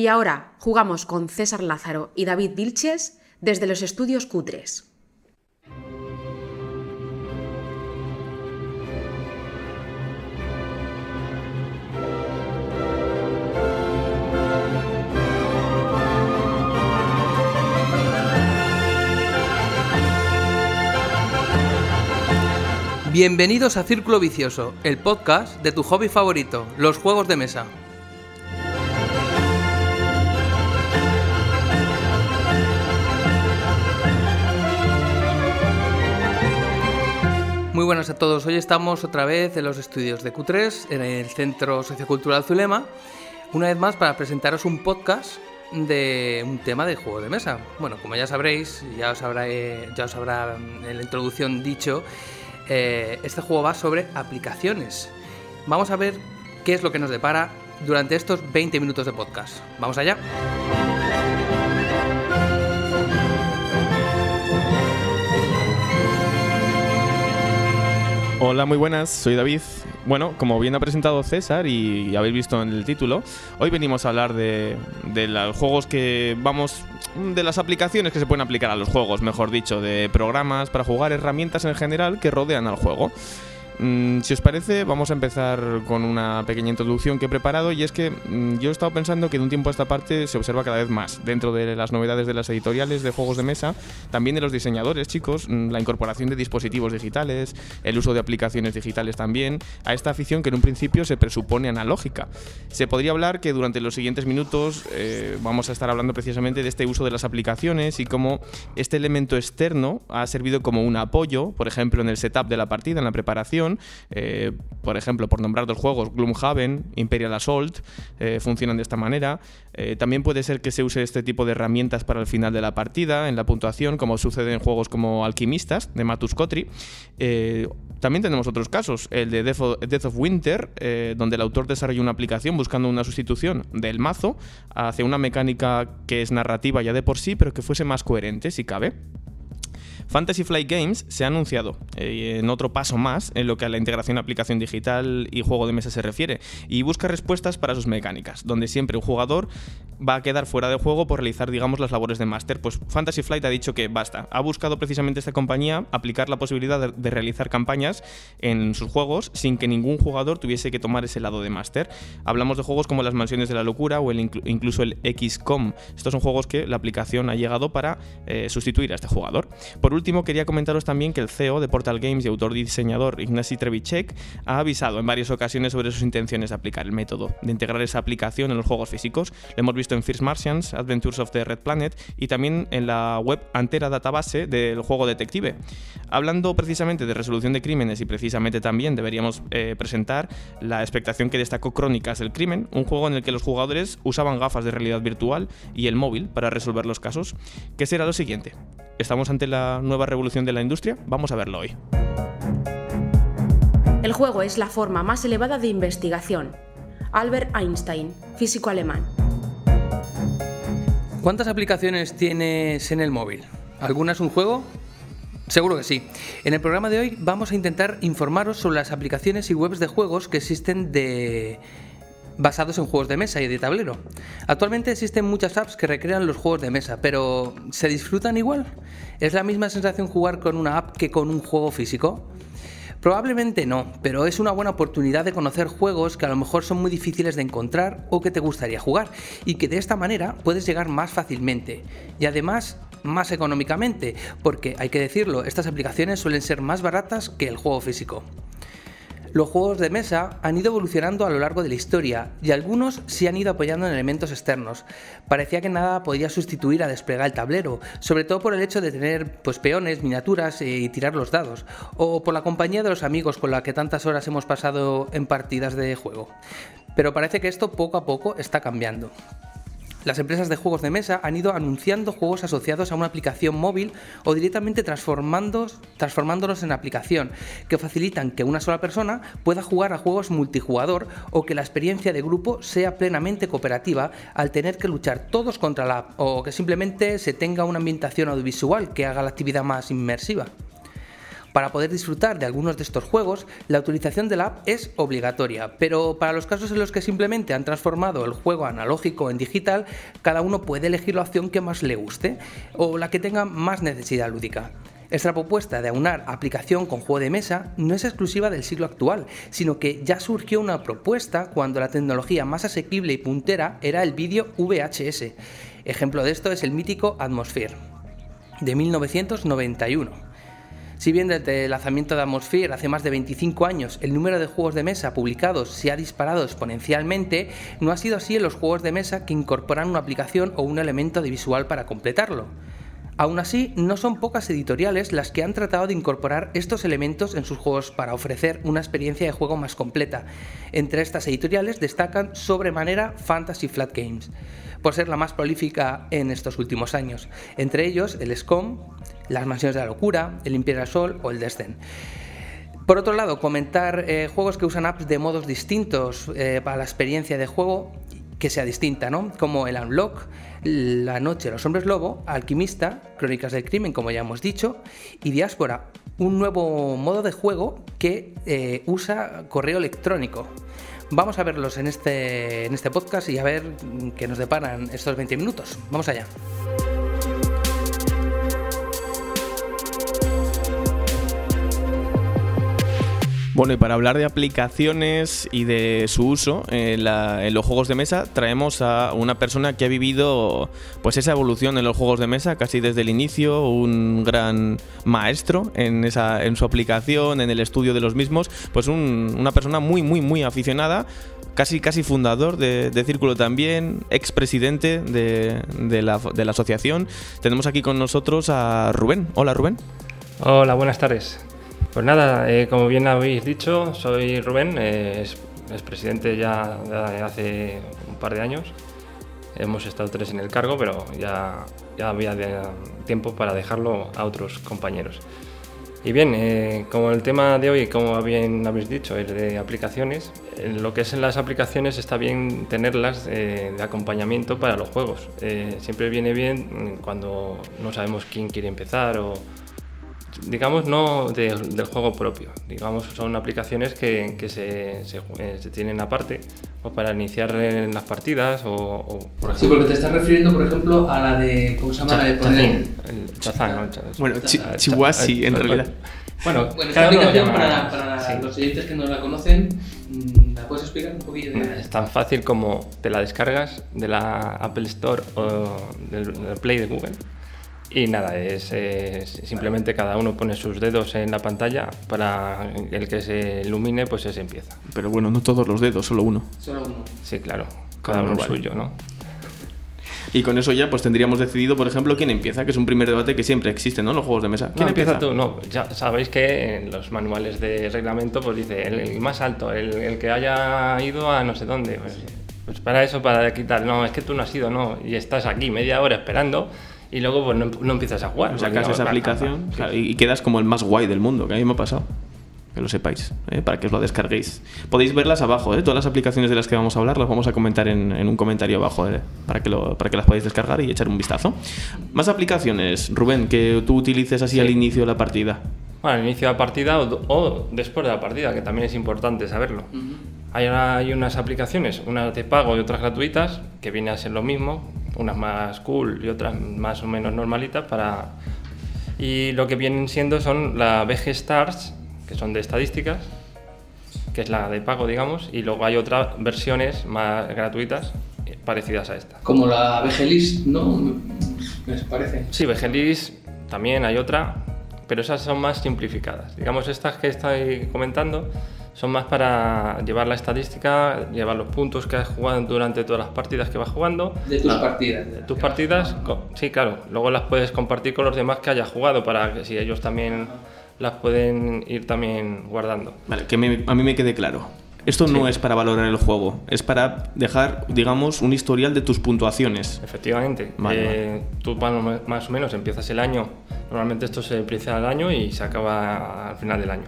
Y ahora jugamos con César Lázaro y David Vilches desde los estudios Cutres. Bienvenidos a Círculo Vicioso, el podcast de tu hobby favorito, los juegos de mesa. Muy buenas a todos, hoy estamos otra vez en los estudios de Q3, en el Centro Sociocultural Zulema, una vez más para presentaros un podcast de un tema de juego de mesa. Bueno, como ya sabréis, ya os habrá, ya os habrá en la introducción dicho, eh, este juego va sobre aplicaciones. Vamos a ver qué es lo que nos depara durante estos 20 minutos de podcast. ¿Vamos allá? Hola, muy buenas, soy David. Bueno, como bien ha presentado César y habéis visto en el título, hoy venimos a hablar de, de los juegos que vamos de las aplicaciones que se pueden aplicar a los juegos, mejor dicho, de programas para jugar, herramientas en general que rodean al juego. Mm, si os parece, vamos a empezar con una pequeña introducción que he preparado y es que mm, yo he estado pensando que de un tiempo a esta parte se observa cada vez más dentro de las novedades de las editoriales de juegos de mesa, también de los diseñadores, chicos, mm, la incorporación de dispositivos digitales, el uso de aplicaciones digitales también, a esta afición que en un principio se presupone analógica. Se podría hablar que durante los siguientes minutos eh, vamos a estar hablando precisamente de este uso de las aplicaciones y cómo este elemento externo ha servido como un apoyo, por ejemplo, en el setup de la partida, en la preparación, eh, por ejemplo, por nombrar dos juegos, Gloomhaven, Imperial Assault, eh, funcionan de esta manera. Eh, también puede ser que se use este tipo de herramientas para el final de la partida, en la puntuación, como sucede en juegos como Alquimistas, de Matus Kotri. también tenemos otros casos, el de Death of, Winter, donde el autor desarrolla una aplicación buscando una sustitución del mazo hacia una mecánica que es narrativa ya de por sí, pero que fuese más coherente, si cabe. Fantasy Flight Games se ha anunciado eh, en otro paso más en lo que a la integración aplicación digital y juego de mesa se refiere y busca respuestas para sus mecánicas, donde siempre un jugador va a quedar fuera de juego por realizar, digamos, las labores de máster. Pues Fantasy Flight ha dicho que basta. Ha buscado precisamente esta compañía aplicar la posibilidad de, realizar campañas en sus juegos sin que ningún jugador tuviese que tomar ese lado de máster. Hablamos de juegos como las Mansiones de la Locura o incluso el XCOM. Estos son juegos que la aplicación ha llegado para eh, sustituir a este jugador. Último, quería comentaros también que el CEO de Portal Games y autor diseñador Ignacy Trevicek ha avisado en varias ocasiones sobre sus intenciones de aplicar el método, de integrar esa aplicación en los juegos físicos. Lo hemos visto en First Martians, Adventures of the Red Planet y también en la web Antera Database del juego Detective. Hablando precisamente de resolución de crímenes y precisamente también deberíamos eh, presentar la expectación que destacó Crónicas del Crimen, un juego en el que los jugadores usaban gafas de realidad virtual y el móvil para resolver los casos, que será lo siguiente. ¿Estamos ante la nueva revolución de la industria? Vamos a verlo hoy. El juego es la forma más elevada de investigación. Albert Einstein, físico alemán. ¿Cuántas aplicaciones tienes en el móvil? ¿Alguna es un juego? Seguro que sí. En el programa de hoy vamos a intentar informaros sobre las aplicaciones y webs de juegos que existen de basados en juegos de mesa y de tablero. Actualmente existen muchas apps que recrean los juegos de mesa, pero ¿se disfrutan igual? ¿Es la misma sensación jugar con una app que con un juego físico? Probablemente no, pero es una buena oportunidad de conocer juegos que a lo mejor son muy difíciles de encontrar o que te gustaría jugar y que de esta manera puedes llegar más fácilmente y además más económicamente, porque hay que decirlo, estas aplicaciones suelen ser más baratas que el juego físico. Los juegos de mesa han ido evolucionando a lo largo de la historia y algunos se han ido apoyando en elementos externos. Parecía que nada podía sustituir a desplegar el tablero, sobre todo por el hecho de tener pues, peones, miniaturas y tirar los dados, o por la compañía de los amigos con la que tantas horas hemos pasado en partidas de juego. Pero parece que esto poco a poco está cambiando. Las empresas de juegos de mesa han ido anunciando juegos asociados a una aplicación móvil o directamente transformándolos en aplicación, que facilitan que una sola persona pueda jugar a juegos multijugador o que la experiencia de grupo sea plenamente cooperativa al tener que luchar todos contra la app o que simplemente se tenga una ambientación audiovisual que haga la actividad más inmersiva. Para poder disfrutar de algunos de estos juegos, la utilización de la app es obligatoria, pero para los casos en los que simplemente han transformado el juego analógico en digital, cada uno puede elegir la opción que más le guste o la que tenga más necesidad lúdica. Esta propuesta de aunar aplicación con juego de mesa no es exclusiva del siglo actual, sino que ya surgió una propuesta cuando la tecnología más asequible y puntera era el vídeo VHS. Ejemplo de esto es el mítico Atmosphere, de 1991. Si bien desde el lanzamiento de Atmosphere hace más de 25 años el número de juegos de mesa publicados se ha disparado exponencialmente, no ha sido así en los juegos de mesa que incorporan una aplicación o un elemento de visual para completarlo. Aún así, no son pocas editoriales las que han tratado de incorporar estos elementos en sus juegos para ofrecer una experiencia de juego más completa. Entre estas editoriales destacan sobremanera Fantasy Flat Games, por ser la más prolífica en estos últimos años. Entre ellos el SCOM, las Mansiones de la Locura, el Imperial Sol o el Descent. Por otro lado, comentar eh, juegos que usan apps de modos distintos eh, para la experiencia de juego que sea distinta, ¿no? Como el Unlock, La Noche los Hombres Lobo, Alquimista, Crónicas del Crimen, como ya hemos dicho, y Diáspora, un nuevo modo de juego que eh, usa correo electrónico. Vamos a verlos en este, en este podcast y a ver qué nos deparan estos 20 minutos. Vamos allá. Bueno, y para hablar de aplicaciones y de su uso en, los juegos de mesa, traemos a una persona que ha vivido pues esa evolución en los juegos de mesa casi desde el inicio, un gran maestro en, esa, en su aplicación, en el estudio de los mismos, pues una persona muy, muy, muy aficionada casi, casi fundador de, Círculo también, expresidente de, la, de la asociación. Tenemos aquí con nosotros a Rubén. Hola Rubén. Hola, buenas tardes. Pues nada, eh, como bien habéis dicho, soy Rubén, eh, es, presidente ya de hace un par de años. Hemos estado tres en el cargo, pero ya, ya había tiempo para dejarlo a otros compañeros. Y bien, eh, como el tema de hoy, como bien habéis dicho, es de aplicaciones, en lo que es en las aplicaciones está bien tenerlas de acompañamiento para los juegos. siempre viene bien cuando no sabemos quién quiere empezar o, digamos, no del juego propio. Digamos, son aplicaciones que, se, eh, se, tienen aparte o para iniciar en las partidas o, por Sí, porque te estás refiriendo, por ejemplo, a la de. ¿Cómo se llama? la de poner. El Chazán, ¿no? Bueno, Chihuasi, en realidad. Bueno, esta aplicación, para, para los oyentes que no la conocen, mm, ¿la puedes explicar un poquillo? De... Es tan fácil como te la descargas de la Apple Store o del Play de Google y nada, es, simplemente cada uno pone sus dedos en la pantalla para el que se ilumine, pues ese empieza. Pero bueno, no todos los dedos, solo uno. Solo uno. Sí, claro, cada uno suyo, ¿no? Y con eso ya pues tendríamos decidido, por ejemplo, quién empieza, que es un primer debate que siempre existe, ¿no? Los juegos de mesa. ¿Quién empieza? tú? No, ya sabéis que en los manuales de reglamento pues dice el, más alto, el, que haya ido a no sé dónde. Pues, pues, para eso, para quitar, no, es que tú no has ido, no, y estás aquí media hora esperando y luego pues, no, empiezas a jugar. O sea, Sacas esa aplicación y, quedas como el más guay del mundo, que a mí me ha pasado. Que lo sepáis, ¿eh? para que os lo descarguéis. Podéis verlas abajo, ¿eh? todas las aplicaciones de las que vamos a hablar las vamos a comentar en, un comentario abajo ¿eh? para, que lo, para que las podáis descargar y echar un vistazo. Más aplicaciones, Rubén, que tú utilices así al inicio de la partida. Bueno, al inicio de la partida o, después de la partida, que también es importante saberlo. hay, hay unas aplicaciones, unas de pago y otras gratuitas, que viene a ser lo mismo, unas más cool y otras más o menos normalitas para... Y lo que vienen siendo son la BG Stars, que son de estadísticas, que es la de pago, digamos, y luego hay otras versiones más gratuitas eh, parecidas a esta. Como la BG List, ¿no? ¿Me parece? Sí, BG List también hay otra, pero esas son más simplificadas. Digamos, estas que estoy comentando son más para llevar la estadística, llevar los puntos que has jugado durante todas las partidas que vas jugando. De tus partidas. De tus partidas, sí, claro. Luego las puedes compartir con los demás que hayas jugado para que si ellos también las pueden ir también guardando. Vale, que a mí me quede claro. Esto no es para valorar el juego, es para dejar, digamos, un historial de tus puntuaciones. Efectivamente. Eh, tú más o menos empiezas el año, normalmente esto se empieza al año y se acaba al final del año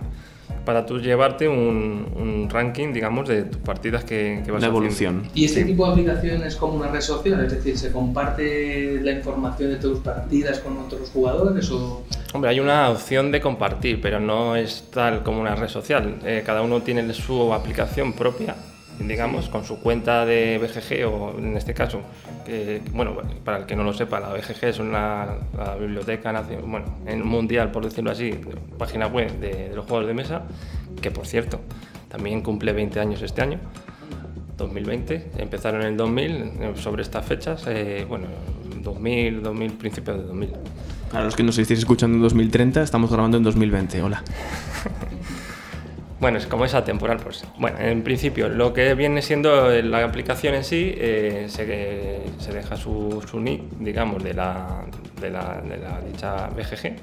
para tú llevarte un, un ranking, digamos, de tus partidas que, que vas haciendo. evolución. ¿Y este tipo de aplicación es como una red social? Es decir, ¿se comparte la información de tus partidas con otros jugadores o...? Hombre, hay una opción de compartir, pero no es tal como una red social. Eh, cada uno tiene su aplicación propia, digamos, con su cuenta de BGG o en este caso, que, bueno, para el que no lo sepa, la BGG es una la biblioteca bueno, en mundial, por decirlo así, página web de, de los juegos de mesa, que por cierto, también cumple 20 años este año. 2020, empezaron en el 2000 eh, sobre estas fechas, eh, bueno, 2000, 2000, principios de 2000. Para los que nos estéis escuchando en 2030, estamos grabando en 2020. Hola. Bueno, es como es atemporal, pues. Bueno, en principio, lo que viene siendo la aplicación en sí, eh, se, se deja su, su nick, digamos, de la, de la, de la dicha BGG.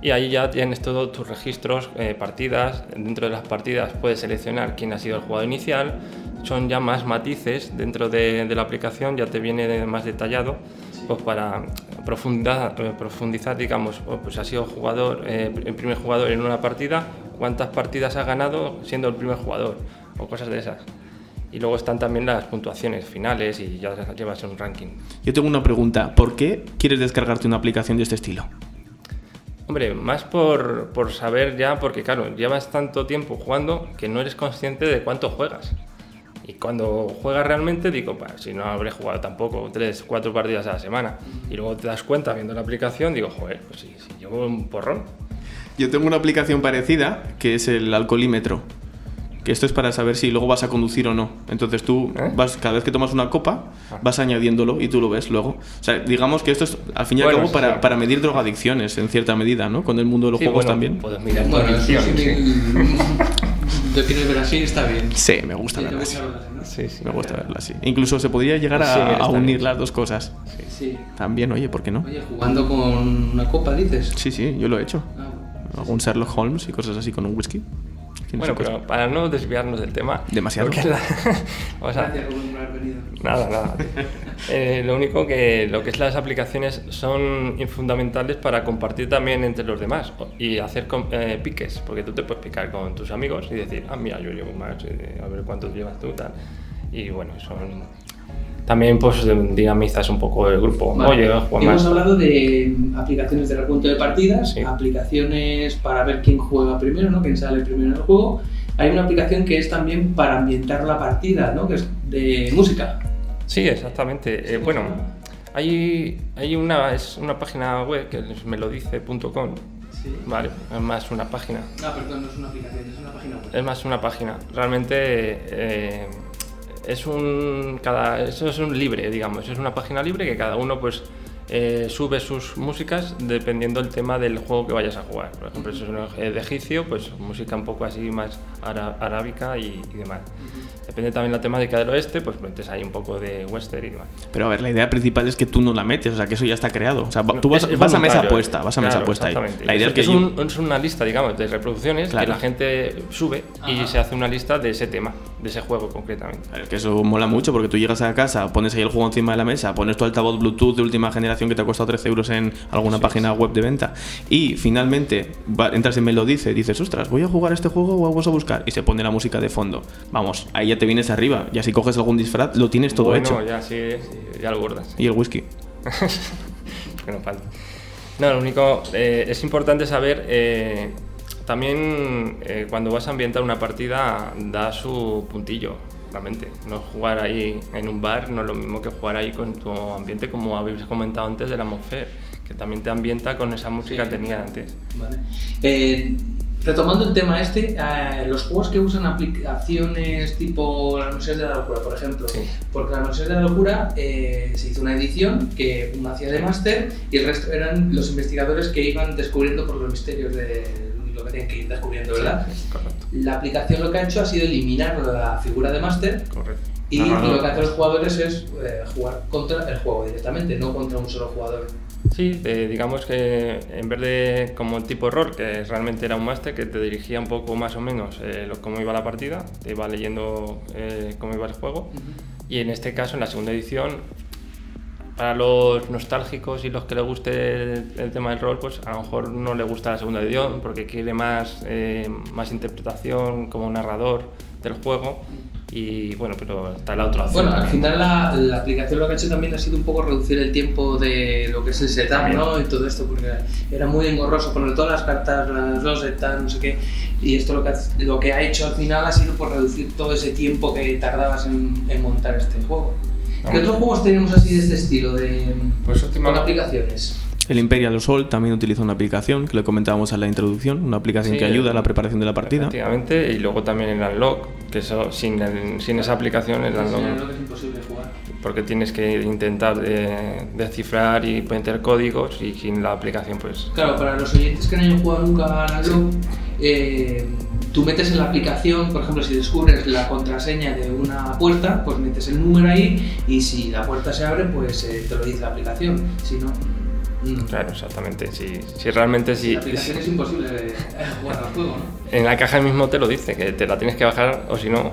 Y ahí ya tienes todos tus registros, eh, partidas. Dentro de las partidas puedes seleccionar quién ha sido el jugador inicial. Son ya más matices dentro de, de la aplicación, ya te viene más detallado pues para profundizar, eh, profundizar digamos, oh, pues ha sido jugador, eh, el primer jugador en una partida, cuántas partidas ha ganado siendo el primer jugador o cosas de esas. Y luego están también las puntuaciones finales y ya llevas un ranking. Yo tengo una pregunta. ¿Por qué quieres descargarte una aplicación de este estilo? Hombre, más por, por saber ya, porque claro, llevas tanto tiempo jugando que no eres consciente de cuánto juegas. Y cuando juegas realmente, digo, "Bah, si no habré jugado tampoco tres, cuatro partidas a la semana. Y luego te das cuenta viendo la aplicación, digo, joder, pues si, si llevo un porrón. Yo tengo una aplicación parecida que es el alcoholímetro. Que esto es para saber si luego vas a conducir o no. Entonces tú ¿Eh? vas, cada vez que tomas una copa, vas añadiéndolo y tú lo ves luego. O sea, digamos que esto es al fin y al Bueno, cabo sí, para, sí. para medir drogadicciones en cierta medida, ¿no? Con el mundo de los Sí, juegos bueno, también. Puedes mirar Bueno, sí, ¿Lo quieres ver así? Está bien. Sí, me gusta Sí, te verlo así. ¿no? Sí, sí. Me gusta verlo así. Incluso se podría llegar a, Sí, a unir bien. las dos cosas. Sí. También, oye, ¿por qué no? Oye, jugando con una copa, dices. Sí, sí, yo lo he hecho. Ah, Algún Sherlock Holmes y cosas así con un whisky. Bueno, cosa. pero para no desviarnos del tema. Demasiado. la- vamos a- Gracias, Rubén, por haber venido. Nada, nada. Eh, lo único que lo que es las aplicaciones son fundamentales para compartir también entre los demás y hacer eh, piques, porque tú te puedes picar con tus amigos y decir, ah, mira, yo llevo más, eh, a ver cuántos llevas tú, tal. Y bueno, son... También pues dinamizas un poco el grupo. Vale. Oye, Hemos más. hablado de aplicaciones de recuento de partidas, Sí. aplicaciones para ver quién juega primero, ¿no? quién sale primero en el juego. Hay una aplicación que es también para ambientar la partida, ¿no? que es de música. Sí, exactamente. Eh, bueno, hay, hay una, es una página web que es melodice.com. Sí. Vale, es más una página. Ah, perdón, no es una aplicación, es una página web. Es más una página. Realmente eh, es un cada eso es un libre, digamos. Es una página libre que cada uno pues eh, sube sus músicas dependiendo del tema del juego que vayas a jugar. Por ejemplo, si es un de egipcio, pues música un poco así más ara- arábica y, y demás. Depende también la temática del oeste, pues metes ahí un poco de western y demás. Pero a ver, la idea principal es que tú no la metes, o sea, que eso ya está creado. O sea, No, tú vas, es- es vas a mesa voluntario, puesta, vas a mesa claro, puesta ahí. exactamente. La idea es que es, yo- un- es una lista, digamos, de reproducciones Claro. que la gente sube y Ajá. se hace una lista de ese tema, de ese juego concretamente. Claro, que eso mola mucho porque tú llegas a casa, pones ahí el juego encima de la mesa, pones tu altavoz Bluetooth de última generación que te ha costado 13 euros en alguna página web de venta y finalmente va- entras en Melodice y dices, ostras, voy a jugar este juego o vamos a buscar y se pone la música de fondo. Vamos, ahí ya te vienes arriba, ya si coges algún disfraz lo tienes todo bueno, hecho. ya sí, sí, ya lo gordas. Y el whisky. que no falta. No, lo único, eh, es importante saber, eh, también eh, cuando vas a ambientar una partida, da su puntillo, realmente. No jugar ahí en un bar no es lo mismo que jugar ahí con tu ambiente, como habéis comentado antes, del atmósfera, que también te ambienta con esa música que tenía antes. Vale. Eh, retomando el tema este, eh, los juegos que usan aplicaciones tipo las noches de la locura, por ejemplo, Sí. porque las noches de la locura eh, se hizo una edición que uno hacía de máster y el resto eran los investigadores que iban descubriendo por los misterios de lo que ir descubriendo, ¿verdad? Sí, correcto, La aplicación lo que ha hecho ha sido eliminar la figura de máster correcto. y No, no, lo que hacen los jugadores es eh, jugar contra el juego directamente, no contra un solo jugador. Sí, eh, digamos que en vez de como tipo rol, que realmente era un máster que te dirigía un poco más o menos eh, lo- cómo iba la partida, te iba leyendo eh, cómo iba el juego. Y en este caso, en la segunda edición, para los nostálgicos y los que les guste el, el tema del rol, pues a lo mejor no le gusta la segunda edición porque quiere más, eh, más interpretación como narrador del juego. Y bueno, pero está la otra opción. Bueno, al final la, la aplicación lo que ha hecho también ha sido un poco reducir el tiempo de lo que es el setup, ¿no? Y todo esto, porque era muy engorroso poner todas las cartas, las dos setups, no sé qué. Y esto lo que, ha, lo que ha hecho al final ha sido por reducir todo ese tiempo que tardabas en, en montar este juego. ¿Qué otros juegos tenemos así de este estilo, de, Pues con últimamente- aplicaciones? El Imperial Assault también utiliza una aplicación que le comentábamos en la introducción, una aplicación Sí, que ayuda a la el- preparación de la partida. Efectivamente, y luego también el Unlock, que eso, sin, el- sin esa aplicación, el Unlock, es imposible jugar. porque tienes que intentar de- descifrar y meter códigos y sin la aplicación, pues Claro, para los oyentes que no hayan jugado nunca al Unlock, eh, tú metes en la aplicación, por ejemplo, si descubres la contraseña de una puerta, pues metes el número ahí y si la puerta se abre, pues eh, te lo dice la aplicación. Si no, mm. Claro, exactamente. Si, si realmente si, la aplicación es imposible eh, jugar al juego, ¿no? en la caja mismo te lo dice, que te la tienes que bajar o si no,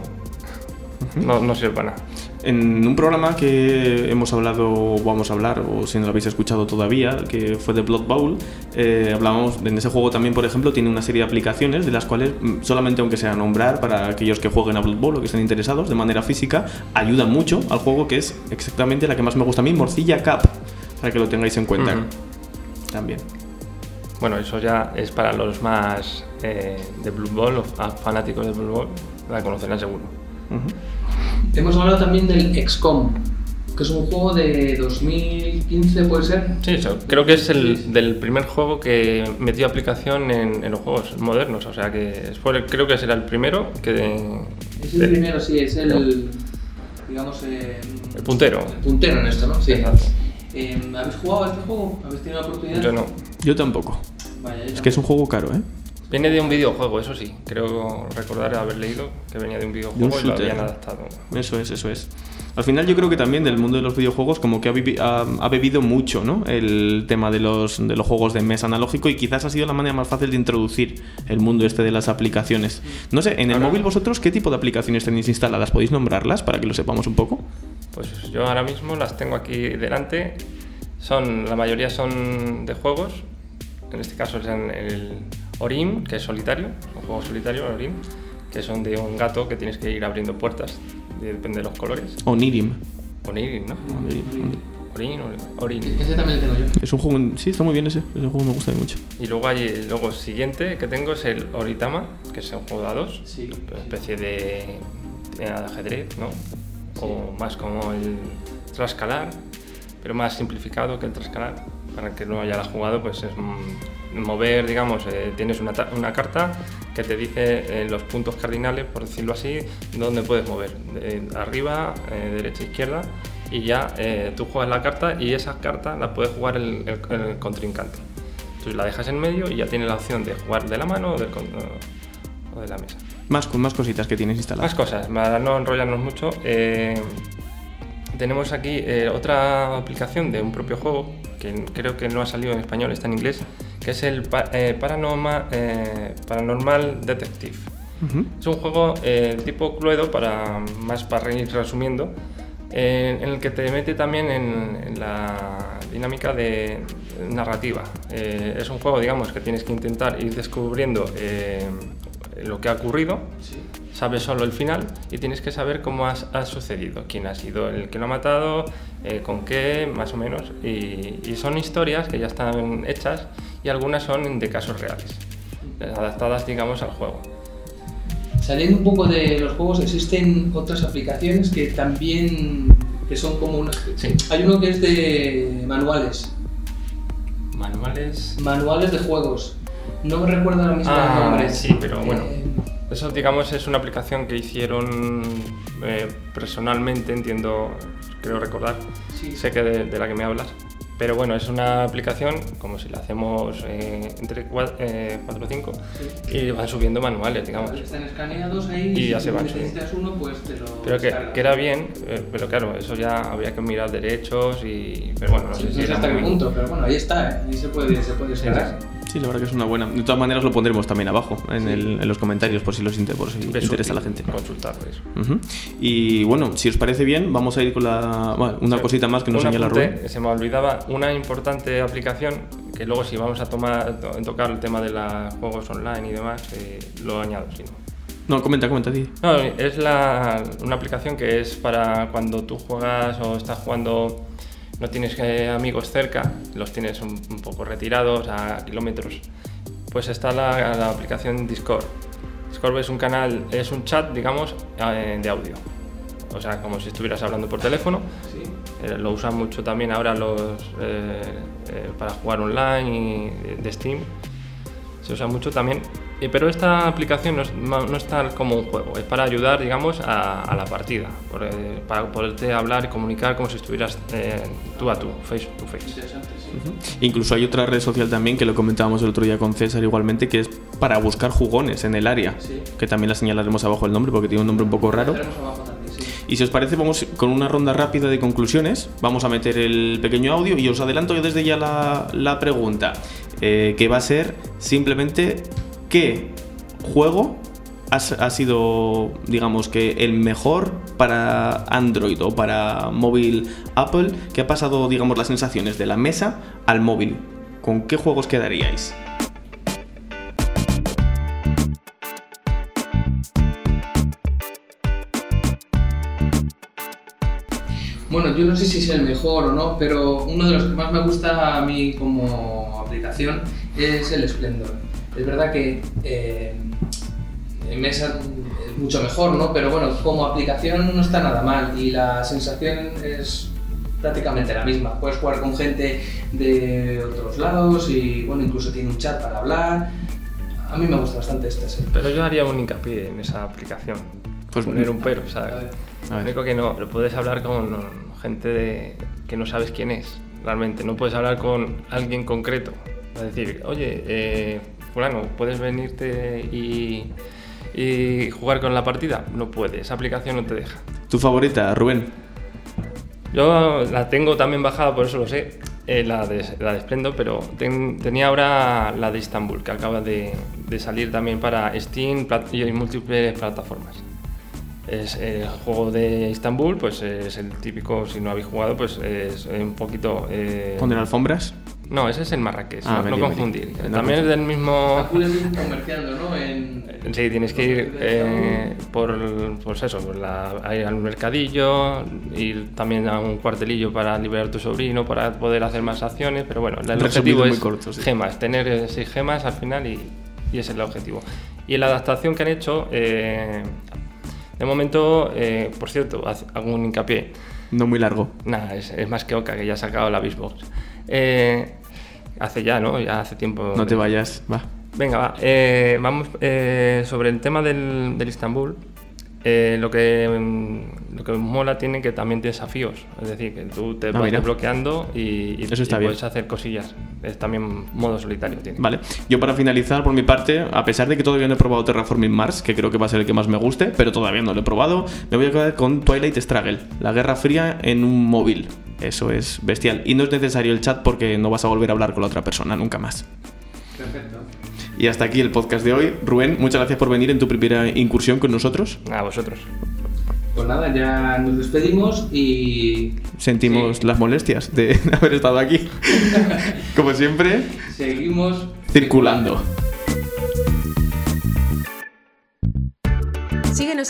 no, no sirve para nada. En un programa que hemos hablado, o vamos a hablar, o si no lo habéis escuchado todavía, que fue de Blood Bowl, eh, hablábamos, en ese juego también, por ejemplo, tiene una serie de aplicaciones de las cuales, mm, solamente aunque sea nombrar para aquellos que jueguen a Blood Bowl o que estén interesados de manera física, ayuda mucho al juego que es exactamente la que más me gusta a mí, Morcilla Cup, para que lo tengáis en cuenta también. Bueno, eso ya es para los más eh, de Ball, los fa- fanáticos de Blue Ball, la conocerán seguro. Hemos hablado también del XCOM, que es un juego de 2015, ¿puede ser? Sí, eso, creo que es el del primer juego que metió aplicación en, en los juegos modernos, o sea que fue creo que será el primero que... Es el primero, sí, es el, digamos, eh, El puntero. el puntero en esto, ¿no? Sí. Exacto. Eh, ¿Habéis jugado a este juego? ¿Habéis tenido la oportunidad? Yo no. Yo tampoco. Vaya, yo Es que es un juego caro, ¿eh? Viene de un videojuego, eso sí. Creo recordar haber leído que venía de un videojuego y lo habían adaptado. Eso es, eso es. Al final yo creo que también del mundo de los videojuegos como que ha, ha- ha bebido mucho, ¿no? El tema de los, de los juegos de mesa analógico y quizás ha sido la manera más fácil de introducir el mundo este de las aplicaciones. No sé, en el Ahora- móvil vosotros, ¿qué tipo de aplicaciones tenéis instaladas? ¿Podéis nombrarlas para que lo sepamos un poco? Pues yo ahora mismo las tengo aquí delante. Son, la mayoría son de juegos. En este caso es en el Orim, que es solitario, un juego solitario, Orim, que son de un gato que tienes que ir abriendo puertas, de- depende de los colores. O Nirim. Onirim, ¿no? Orin, Orin. Ese también lo tengo yo. Es un juego... Sí, está muy bien ese. Ese juego me gusta mucho. Y luego hay, luego el siguiente que tengo es el Oritama, que es un juego de a dos, Sí. una especie de, de ajedrez, ¿no? O más como el trascalar, pero más simplificado que el trascalar. Para el que no haya jugado, pues es mover, digamos, eh, tienes una, una carta que te dice eh, los puntos cardinales, por decirlo así, dónde puedes mover. Arriba, eh, derecha, izquierda, y ya eh, tú juegas la carta y esa carta la puede jugar el, el- el contrincante. Entonces la dejas en medio y ya tienes la opción de jugar de la mano o, del o de la mesa. Más, con más cositas que tienes instaladas. Más cosas, para no enrollarnos mucho. tenemos aquí otra aplicación de un propio juego que creo que no ha salido en español, está en inglés, que es el eh, Paranormal, eh, Paranormal Detective. Ujú. Es un juego eh, tipo Cluedo, para, más para ir resumiendo, eh, en el que te mete también en, en la dinámica de narrativa. Eh, es un juego, digamos, que tienes que intentar ir descubriendo eh, lo que ha ocurrido, sabes solo el final y tienes que saber cómo has- ha sucedido, quién ha sido el que lo ha matado, eh, con qué, más o menos. Y, y son historias que ya están hechas y algunas son de casos reales, adaptadas, digamos, al juego. Saliendo un poco de los juegos, existen otras aplicaciones que también que son como unas... Sí. Hay uno que es de manuales, Manuales. manuales de juegos. No me recuerdo ahora mismo Ah, el nombre. sí, pero bueno. Eh, Eso, digamos, es una aplicación que hicieron eh, personalmente, entiendo, creo recordar. Sí. Sé que de, de la que me hablas. Pero bueno, es una aplicación como si la hacemos eh, entre 4 o 5 y van subiendo manuales, digamos. están escaneados ahí Y ya si se van necesitas uno, pues te lo Pero que, era bien, eh, pero claro, eso ya habría que mirar derechos y... Pero bueno, no Sí, sé no si sé era hasta qué punto, pero bueno, ahí está, ¿eh? ahí se puede, se puede Sí, sí. Sí, la verdad que es una buena. De todas maneras lo pondremos también abajo en, el- en los comentarios por si los inter- por si Es interesa a la gente. Consultarlo eso. Ujú. Y bueno, si os parece bien, vamos a ir con la bueno, una cosita más que nos señala Rubén. Se me olvidaba una importante aplicación que luego si vamos a tomar, tocar el tema de los juegos online y demás, eh, lo añado. Si no. No, comenta, comenta, di. No, es la- una aplicación que es para cuando tú juegas o estás jugando, no tienes eh, amigos cerca, los tienes un, un poco retirados a kilómetros. Pues está la, la aplicación Discord. Discord es un canal, es un chat, digamos, eh, de audio. O sea, como si estuvieras hablando por teléfono. Eh, lo usan mucho también ahora los eh, para jugar online y de Steam. Se usa mucho también. Eh, pero esta aplicación no es, no- no es tal como un juego, es para ayudar, digamos, a, a la partida, por, eh, para poderte hablar y comunicar como si estuvieras eh, tú a tú, face to face. Incluso hay otra red social también que lo comentábamos el otro día con César igualmente, que es para buscar jugones en el área. Que también la señalaremos abajo el nombre porque tiene un nombre un poco raro. Y si os parece, vamos con una ronda rápida de conclusiones. Vamos a meter el pequeño audio y os adelanto yo desde ya la, la pregunta, eh, que va a ser simplemente qué juego ha, sido, digamos que, el mejor para Android o para móvil Apple, que ha pasado, digamos, las sensaciones de la mesa al móvil. ¿Con qué juegos quedaríais? Bueno, yo no sé si es el mejor o no, pero uno de los que más me gusta a mí como aplicación es el Splendor. Es verdad que eh, en mesa es mucho mejor, ¿no? Pero bueno, como aplicación no está nada mal y la sensación es prácticamente la misma. Puedes jugar con gente de otros lados y bueno, incluso tiene un chat para hablar. A mí me gusta bastante este. sí. Pero yo haría un hincapié en esa aplicación. Pues- poner un pero, ¿sabes? A ver. A Lo ver. único que no, lo puedes hablar con gente de- que no sabes quién es, realmente. No puedes hablar con alguien concreto. Es decir, oye, eh, fulano, ¿puedes venirte y, y jugar con la partida? No puedes, esa aplicación no te deja. ¿Tu favorita, Rubén? Yo la tengo también bajada, por eso lo sé, eh, la, de, la de pero ten- tenía ahora la de Istanbul, que acaba de, de salir también para Steam y múltiples plataformas. Es el juego de Istanbul, pues es el típico, si no habéis jugado, pues es un poquito... eh, ¿Poner alfombras? No, ese es el Marrakech, Ah, no, no confundir. No También es del mismo... Comerciando, ¿no? En, Sí, tienes que ir eh, por, pues eso, por la- ahí al mercadillo, ir también a un cuartelillo para liberar a tu sobrino, para poder hacer más acciones, pero bueno, el Resumido objetivo es corto, sí. gemas, tener eh, seis gemas al final y, y ese es el objetivo. Y en la adaptación que han hecho, eh, de momento, eh, por cierto, haz- hago un hincapié, No muy largo. nada, es, es más que Oca, que ya ha sacado la Xbox. Eh, hace ya, ¿no? Ya hace tiempo. No te vayas, va. Venga, va. eh, vamos eh, sobre el tema del, del Istanbul. eh, lo, que, mm, lo que mola tiene que también tiene desafíos. Es decir, que tú te Ah, vas desbloqueando y, y- Eso está y bien. puedes hacer cosillas. Es también modo solitario tiene. Vale, yo para finalizar por mi parte, a pesar de que todavía no he probado Terraforming Mars, que creo que va a ser el que más me guste, pero todavía no lo he probado, me voy a quedar con Twilight Struggle, la Guerra Fría en un móvil. Eso es bestial. Y no es necesario el chat porque no vas a volver a hablar con la otra persona nunca más. Perfecto. Y hasta aquí el podcast de hoy. Rubén, muchas gracias por venir en tu primera incursión con nosotros. A vosotros. Pues nada, ya nos despedimos y Sentimos Sí. las molestias de haber estado aquí. Como siempre, seguimos circulando.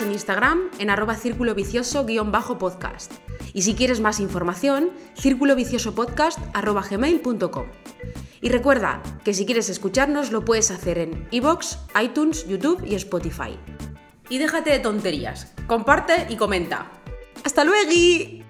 En Instagram en arroba círculo vicioso-podcast. Y si quieres más información, círculo vicioso podcast arroba gmail.com. Y recuerda que si quieres escucharnos lo puedes hacer en iVoox, iTunes, YouTube y Spotify. Y déjate de tonterías, comparte y comenta. ¡Hasta luego!